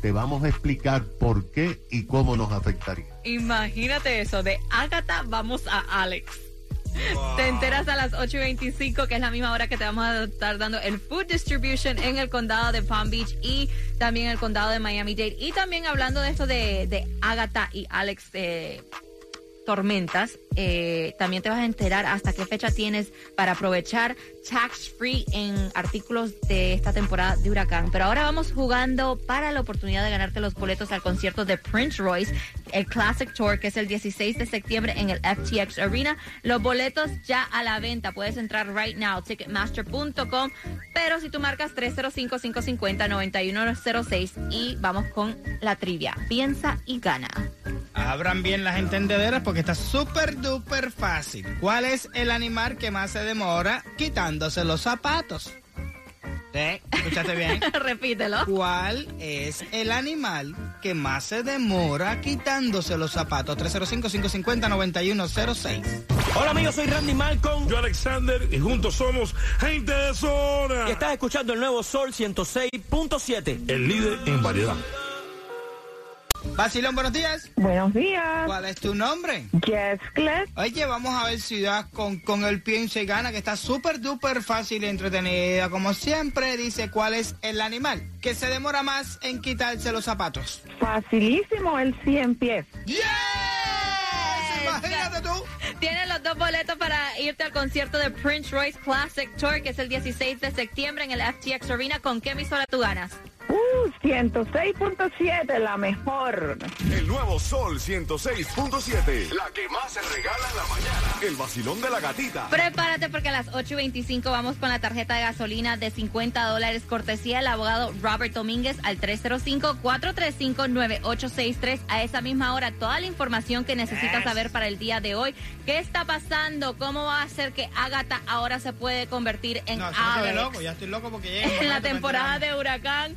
Te vamos a explicar por qué y cómo nos afectaría. Imagínate eso, de Agatha vamos a Alex. Te enteras a las 8.25, que es la misma hora que te vamos a estar dando el Food Distribution en el condado de Palm Beach y también el condado de Miami-Dade. Y también hablando de esto de, de Agatha y Alex eh, Tormentas, eh, también te vas a enterar hasta qué fecha tienes para aprovechar tax free en artículos de esta temporada de huracán. Pero ahora vamos jugando para la oportunidad de ganarte los boletos al concierto de Prince Royce, el Classic Tour, que es el 16 de septiembre en el FTX Arena. Los boletos ya a la venta. Puedes entrar right now, ticketmaster.com. Pero si tú marcas 305-550-9106 y vamos con la trivia. Piensa y gana. Abran bien las entendederas porque está súper duper fácil. ¿Cuál es el animal que más se demora quitándose los zapatos? ¿Escuchaste bien? Repítelo. ¿Cuál es el animal que más se demora quitándose los zapatos? 305-550-9106. Hola amigos, soy Randy Malcolm Yo Alexander y juntos somos gente de zona. y estás escuchando el nuevo Sol 106.7. El líder en variedad. Basilón, buenos días. Buenos días. ¿Cuál es tu nombre? Yes, Claire. Oye, vamos a ver si das con, con el pienso y gana, que está súper duper fácil y entretenida. Como siempre, dice cuál es el animal que se demora más en quitarse los zapatos. Facilísimo el 100 pies. ¡Yes! Imagínate tú. Tienes los dos boletos para irte al concierto de Prince Royce Classic Tour, que es el 16 de septiembre en el FTX Arena. ¿Con qué emisora tú ganas? Uh, 106.7, la mejor. El nuevo Sol 106.7. La que más se regala en la mañana. El vacilón de la gatita. Prepárate porque a las 8.25 vamos con la tarjeta de gasolina de 50 dólares cortesía del abogado Robert Domínguez al 305-435-9863. A esa misma hora, toda la información que necesitas saber para el día de hoy. ¿Qué está pasando? ¿Cómo va a ser que Agatha ahora se puede convertir en No, loco, ya estoy loco porque. En la temporada de huracán,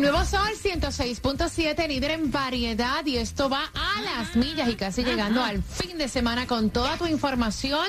nuevo Sol 106.7, líder en variedad y esto va a las millas y casi llegando al fin de semana con toda tu información.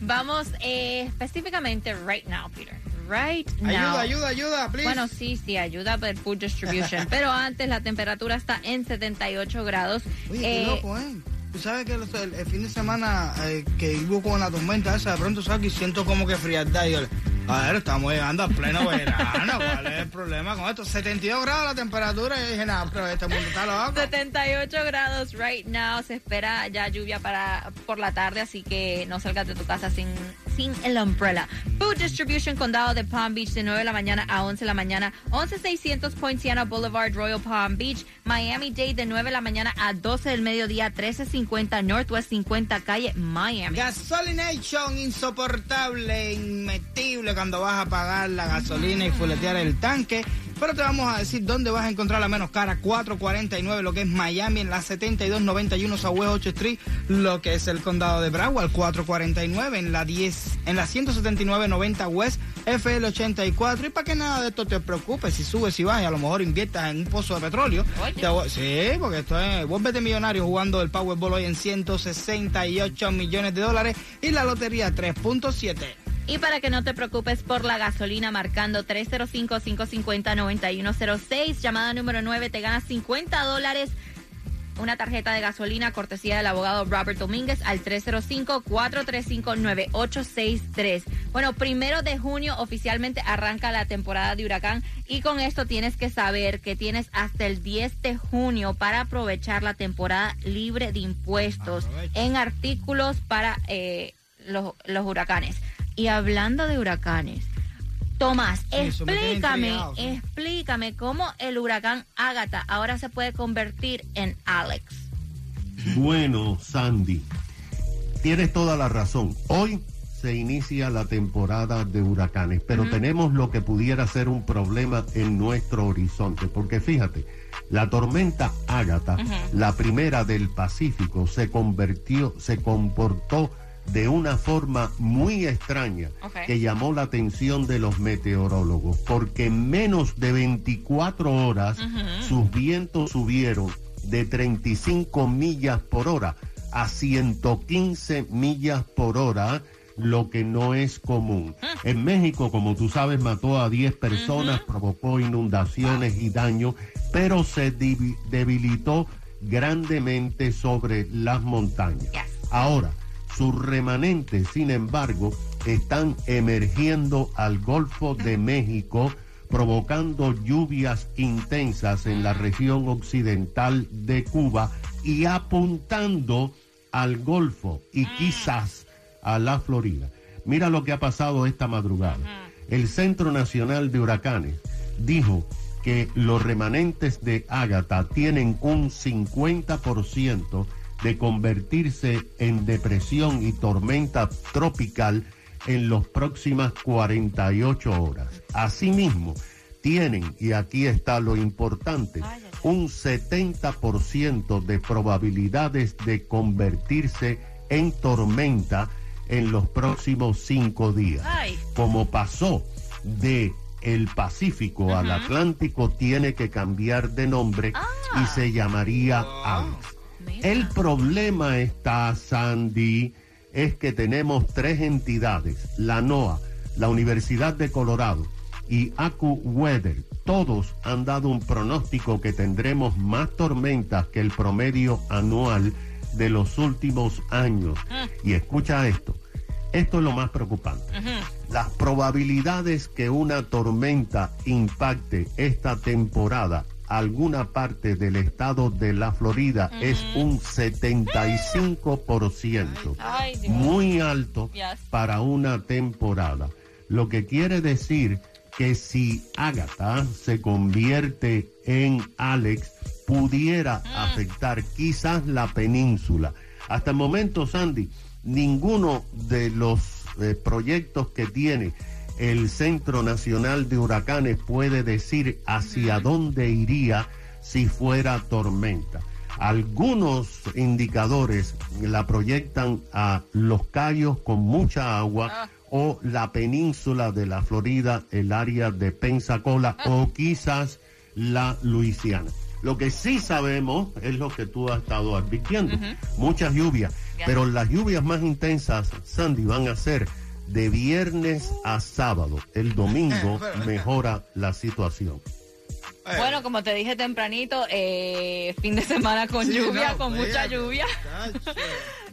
Vamos eh, específicamente right now, Peter. Right now. Ayuda, ayuda, ayuda, please. Bueno, sí, sí, ayuda para el food distribution. Pero antes la temperatura está en 78 grados. Oye, qué Eh, loco, ¿eh? Tú sabes que el, el fin de semana eh, que hubo con la tormenta esa, de pronto salgo y siento como que frialdad. Y estamos llegando a pleno verano. ¿Cuál es el problema con esto? 72 grados la temperatura. Y dije, nada, pero este mundo está loco. 78 grados right now. Se espera ya lluvia para por la tarde, así que no salgas de tu casa sin, sin el umbrella. Food Distribution, Condado de Palm Beach, de 9 de la mañana a 11 de la mañana. 11600 Poinciana Boulevard, Royal Palm Beach. Miami-Dade, de 9 de la mañana a 12 del mediodía. 1350 Northwest 50 Calle, Miami. Gasolination insoportable, inmetible cuando vas a pagar la gasolina y fuletear el tanque. Pero te vamos a decir dónde vas a encontrar la menos cara. 449, lo que es Miami, en la 7291 Southwest 8 Street, lo que es el condado de Broward. 449, en la 10, en la 17990 West FL 84. Y para que nada de esto te preocupes, si subes y bajas, y a lo mejor inviertas en un pozo de petróleo. Te sí, porque esto es. Vuélvete millonario jugando el Powerball hoy en 168 millones de dólares y la lotería 3.7. Y para que no te preocupes por la gasolina, marcando 305-550-9106, llamada número 9, te ganas 50 dólares una tarjeta de gasolina cortesía del abogado Robert Domínguez al 305-435-9863. Bueno, primero de junio oficialmente arranca la temporada de huracán y con esto tienes que saber que tienes hasta el 10 de junio para aprovechar la temporada libre de impuestos Aprovecha. en artículos para eh, los, los huracanes. Y hablando de huracanes, Tomás, eso explícame, explícame cómo el huracán Ágata ahora se puede convertir en Alex. Bueno, Sandy, tienes toda la razón. Hoy se inicia la temporada de huracanes, pero tenemos lo que pudiera ser un problema en nuestro horizonte, porque fíjate, la tormenta Ágata, la primera del Pacífico, se convirtió, se comportó de una forma muy extraña que llamó la atención de los meteorólogos, porque en menos de 24 horas sus vientos subieron de 35 millas por hora a 115 millas por hora, lo que no es común. En México, como tú sabes, mató a 10 personas, provocó inundaciones y daño, pero se debilitó grandemente sobre las montañas. Yes. Ahora, sus remanentes, sin embargo, están emergiendo al Golfo de México, provocando lluvias intensas en la región occidental de Cuba y apuntando al Golfo y quizás a la Florida. Mira lo que ha pasado esta madrugada. El Centro Nacional de Huracanes dijo que los remanentes de Ágata tienen un 50% de convertirse en depresión y tormenta tropical en las próximas 48 horas. Asimismo, tienen, y aquí está lo importante, un 70% de probabilidades de convertirse en tormenta en los próximos cinco días. Como pasó de el Pacífico al Atlántico, tiene que cambiar de nombre y se llamaría Alex. Mira. El problema está, Sandy, es que tenemos tres entidades, la NOAA, la Universidad de Colorado y AccuWeather. Todos han dado un pronóstico que tendremos más tormentas que el promedio anual de los últimos años. Y escucha esto, esto es lo más preocupante. Las probabilidades que una tormenta impacte esta temporada alguna parte del estado de la Florida es un 75%. Ay. Muy alto Yes. para una temporada. Lo que quiere decir que si Agatha se convierte en Alex, pudiera afectar quizás la península. Hasta el momento, Sandy, ninguno de los eh, proyectos que tiene el Centro Nacional de Huracanes puede decir hacia dónde iría si fuera tormenta. Algunos indicadores la proyectan a Los Cayos con mucha agua o la península de la Florida, el área de Pensacola o quizás la Luisiana. Lo que sí sabemos es lo que tú has estado advirtiendo, muchas lluvias, pero las lluvias más intensas, Sandy, van a ser de viernes a sábado. El domingo mejora la situación. Eh, Bueno, como te dije tempranito, eh, fin de semana con sí, lluvia, no, con mucha lluvia.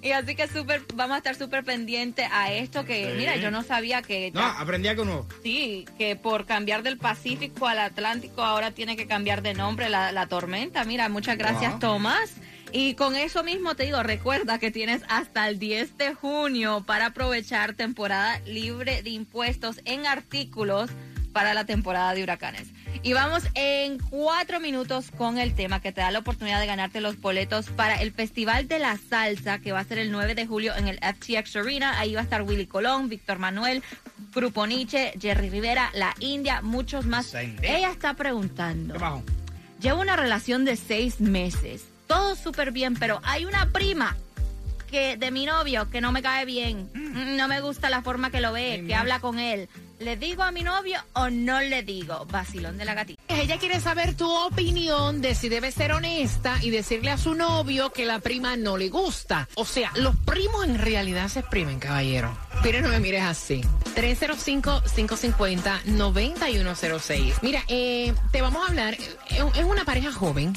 Y así que súper, vamos a estar súper pendientes a esto que, Sí. mira, yo no sabía que No, ya- aprendí algo nuevo. sí, que por cambiar del Pacífico al Atlántico ahora tiene que cambiar de nombre la, la tormenta. Mira, muchas gracias Wow. Tomás. Y con eso mismo te digo, recuerda que tienes hasta el 10 de junio para aprovechar temporada libre de impuestos en artículos para la temporada de huracanes. Y vamos en cuatro minutos con el tema que te da la oportunidad de ganarte los boletos para el Festival de la Salsa, que va a ser el 9 de julio en el FTX Arena. Ahí va a estar Willy Colón, Víctor Manuel, Grupo Nietzsche, Jerry Rivera, La India, muchos más. Ella está preguntando. Llevo una relación de seis meses. Todo súper bien, pero hay una prima que de mi novio que no me cae bien. Mm, No me gusta la forma que lo ve, que habla con él. ¿Le digo a mi novio o no le digo? Vacilón de la gatita. Ella quiere saber tu opinión de si debe ser honesta y decirle a su novio que la prima no le gusta. O sea, los primos en realidad se exprimen, caballero. Pero no me mires así. 305-550-9106. Mira, eh, te vamos a hablar. eh, Es una pareja joven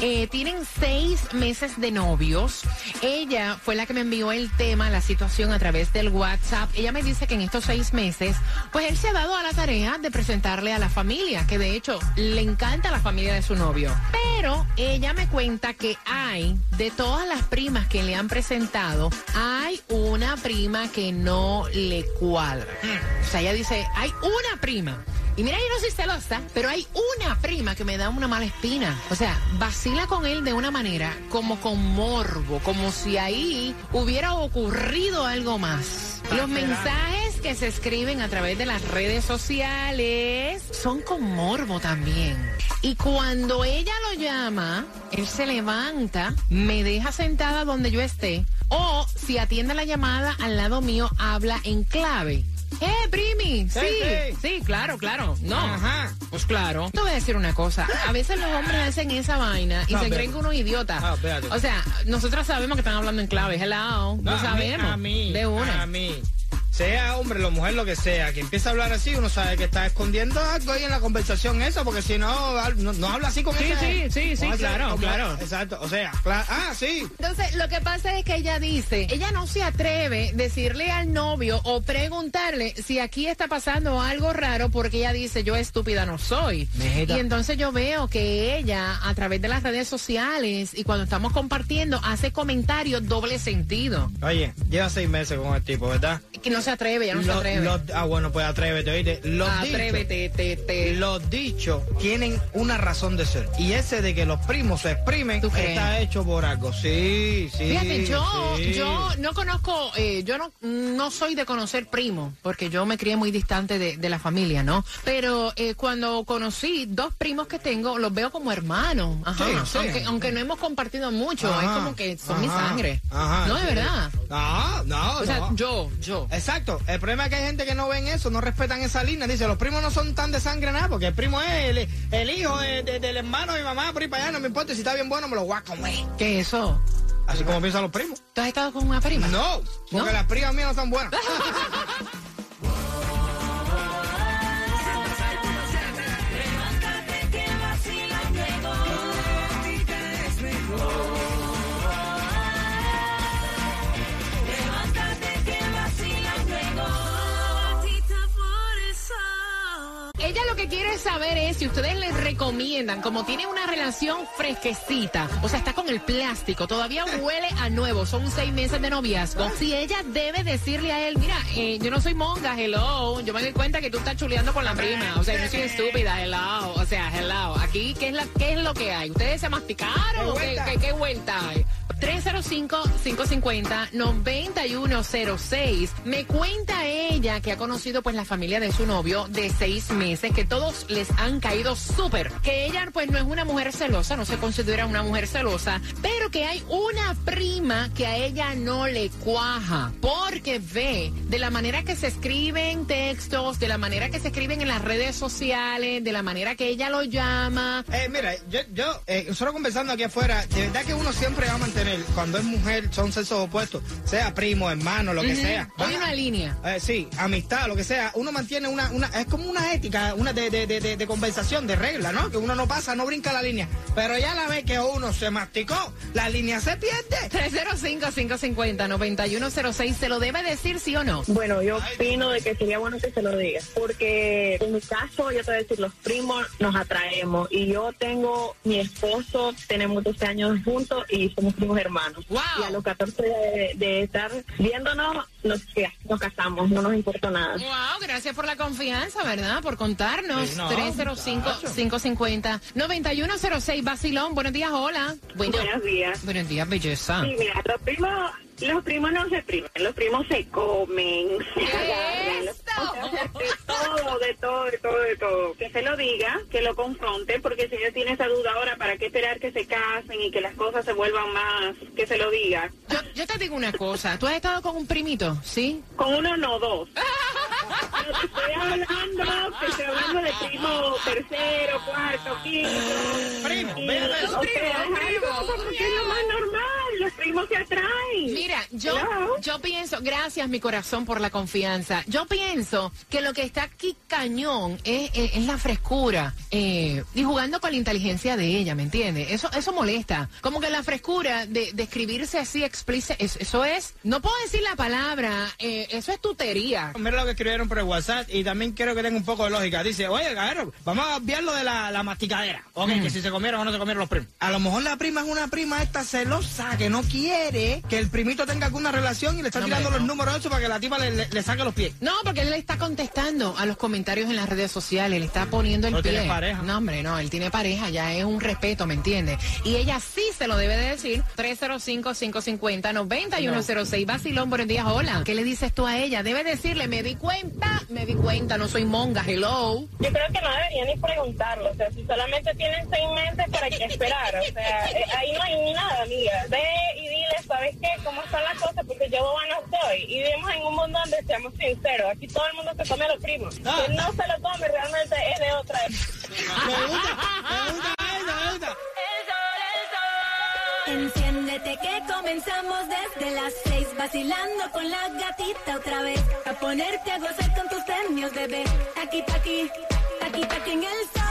Eh, tienen seis meses de novios. Ella fue la que me envió el tema, la situación a través del WhatsApp. Ella me dice que en estos seis meses, pues él se ha dado a la tarea de presentarle a la familia, que de hecho le encanta la familia de su novio. Pero ella me cuenta que hay, de todas las primas que le han presentado, hay una prima que no le cuadra. O sea, ella dice, hay una prima. Y mira, yo no soy celosa, pero hay una prima que me da una mala espina. O sea, vacila con él de una manera como con morbo, como si ahí hubiera ocurrido algo más. Los mensajes que se escriben a través de las redes sociales son con morbo también. Y cuando ella lo llama, él se levanta, me deja sentada donde yo esté, o si atiende la llamada al lado mío, habla en clave. ¡Eh, primi! Sí, sí. sí, claro, claro. No. Ajá. Pues claro. Te voy a decir una cosa. A veces los hombres hacen esa vaina y No, se creen que uno es idiota. Ah, o sea, nosotros sabemos que están hablando en clave. Hello. No, Lo a mí- sabemos. A mí, de una. A mí. Sea hombre, o mujer, lo que sea, que empieza a hablar así, uno sabe que está escondiendo algo ahí en la conversación esa, porque si no, no, no habla así con Sí, claro, como- claro. Exacto, o sea, cla- ah, sí. Entonces, lo que pasa es que ella dice, ella no se atreve a decirle al novio o preguntarle si aquí está pasando algo raro porque ella dice, yo estúpida no soy. Y entonces yo veo que ella, a través de las redes sociales y cuando estamos compartiendo, hace comentarios doble sentido. Oye, lleva seis meses con el tipo, ¿verdad? Que no se atreve, ya no se atreve. ah, bueno, pues atrévete, oíste. Los Atrévete, te, dichos, te. los dichos tienen una razón de ser. Y ese de que los primos se exprimen está hecho por algo. Sí, sí. Fíjate, yo, sí. yo no conozco, eh, yo no, no soy de conocer primo, porque yo me crié muy distante de, de la familia, ¿no? Pero eh, cuando conocí dos primos que tengo, los veo como hermanos. Ajá. Sí, sí. Aunque, aunque no hemos compartido mucho, Ajá, es como que son mi sangre. ajá, no, de verdad. No, no, O sea, no. yo, yo. Exacto. El problema es que hay gente que no ven eso, no respetan esa línea. Dice, los primos no son tan de sangre nada, porque el primo es el, el hijo de- de- del hermano de mi mamá, por ahí para allá, no me importa si está bien bueno, me lo voy a comer. ¿Qué es eso? Así como piensan los primos. ¿Tú has estado con una prima? No, porque ¿No? las primas mías no están buenas. saber es si ustedes le recomiendan, como tiene una relación fresquecita, o sea, está con el plástico, todavía huele a nuevo, son seis meses de noviazgo. Si ella debe decirle a él, mira, eh, yo no soy monga, hello, yo me doy cuenta que tú estás chuleando con la prima, o sea, yo no soy estúpida, hello, o sea, hello. Aquí, ¿qué es, la, qué es lo que hay? ¿Ustedes se masticaron? ¿Qué, qué, qué vuelta hay? 305-550-9106. Me cuenta ella que ha conocido pues la familia de su novio de seis meses, que todos les han caído súper. Que ella pues no es una mujer celosa, no se considera una mujer celosa, pero que hay una prima que a ella no le cuaja, porque ve de la manera que se escriben textos, de la manera que se escriben en las redes sociales, de la manera que ella lo llama. Eh, mira, yo, yo eh, nosotros conversando aquí afuera, de verdad que uno siempre va a mantener, cuando es mujer, son sexos opuestos, sea primo, hermano, lo que sea. Hay una línea. Eh, sí, amistad, lo que sea, uno mantiene una, una es como una ética, una de, de, de, de- de conversación, de regla, ¿no? Que uno no pasa, no brinca la línea. Pero ya la vez que uno se masticó, la línea se pierde. 305-550-9106, ¿se lo debe decir sí o no? Bueno, yo opino de que sería bueno que se lo diga, porque en mi caso, yo te voy a decir, los primos nos atraemos y yo tengo mi esposo, tenemos 12 años juntos y somos hermanos. Wow. Y a los 14 de, de estar viéndonos, nos, nos casamos, no nos importa nada. Wow, gracias por la confianza, ¿verdad? Por contarnos. Sí, no, 305-550-9106, Basilón, buenos días, hola. Bueno, Buenos días. buenos días, belleza. Sí, mira, los primos, los primos no se primen, los primos se comen, se agarran, los- ¡Eso! o sea, de todo, de todo, de todo, de todo. Que se lo diga, que lo confronte, porque si ella tiene esa duda ahora, ¿para qué esperar que se casen y que las cosas se vuelvan más? Que se lo diga. Yo, yo te digo una cosa, ¿tú has estado con un primito? ¿Sí? Con uno no, dos. Pero te estoy hablando, te estoy hablando de primo tercero, cuarto, quinto. Primo, Y, ver. o sea, como que es lo más normal. Se atrae. Mira, yo, Hello. yo pienso, gracias mi corazón por la confianza. Yo pienso que lo que está aquí cañón es, es- es la frescura eh, y jugando con la inteligencia de ella, ¿me entiendes? Eso, eso molesta. Como que la frescura de, de escribirse así explícita, es- eso es, no puedo decir la palabra, eh, eso es tutería. Mira lo que escribieron por el WhatsApp y también quiero que tenga un poco de lógica. Dice, oye, cabrón, vamos a obviar lo de la, la masticadera. Ok, que si se comieron o no se comieron los primos. A lo mejor la prima es una prima esta celosa que no quiere que el primito tenga alguna relación y le está No, tirando hombre, los números eso para que la tipa le, le- le saque los pies. No, porque él le está contestando a los comentarios en las redes sociales, le está poniendo el ¿No pie. tiene pareja? No, hombre, no, él tiene pareja, ya es un respeto, ¿me entiendes? Y ella sí se lo debe de decir. 305-550-9106. Basilón, buenos días, hola. ¿Qué le dices tú a ella? Debe decirle, me di cuenta, me di cuenta, no soy monga, hello. Yo creo que no debería ni preguntarlo, o sea, si solamente tienen seis meses para qué esperar, o sea, eh, ahí no hay ni nada, amiga. Ve y ¿sabes qué? ¿Cómo están las cosas? Porque yo boba no soy. Y vivimos en un mundo donde seamos sinceros, aquí todo el mundo se come a los primos. Ah. Quien no se lo come realmente es de otra. Me gusta, me gusta me gusta. Enciéndete que comenzamos desde las seis vacilando con la gatita otra vez a ponerte a gozar con tus premios bebé aquí pa' aquí aquí pa' aquí en el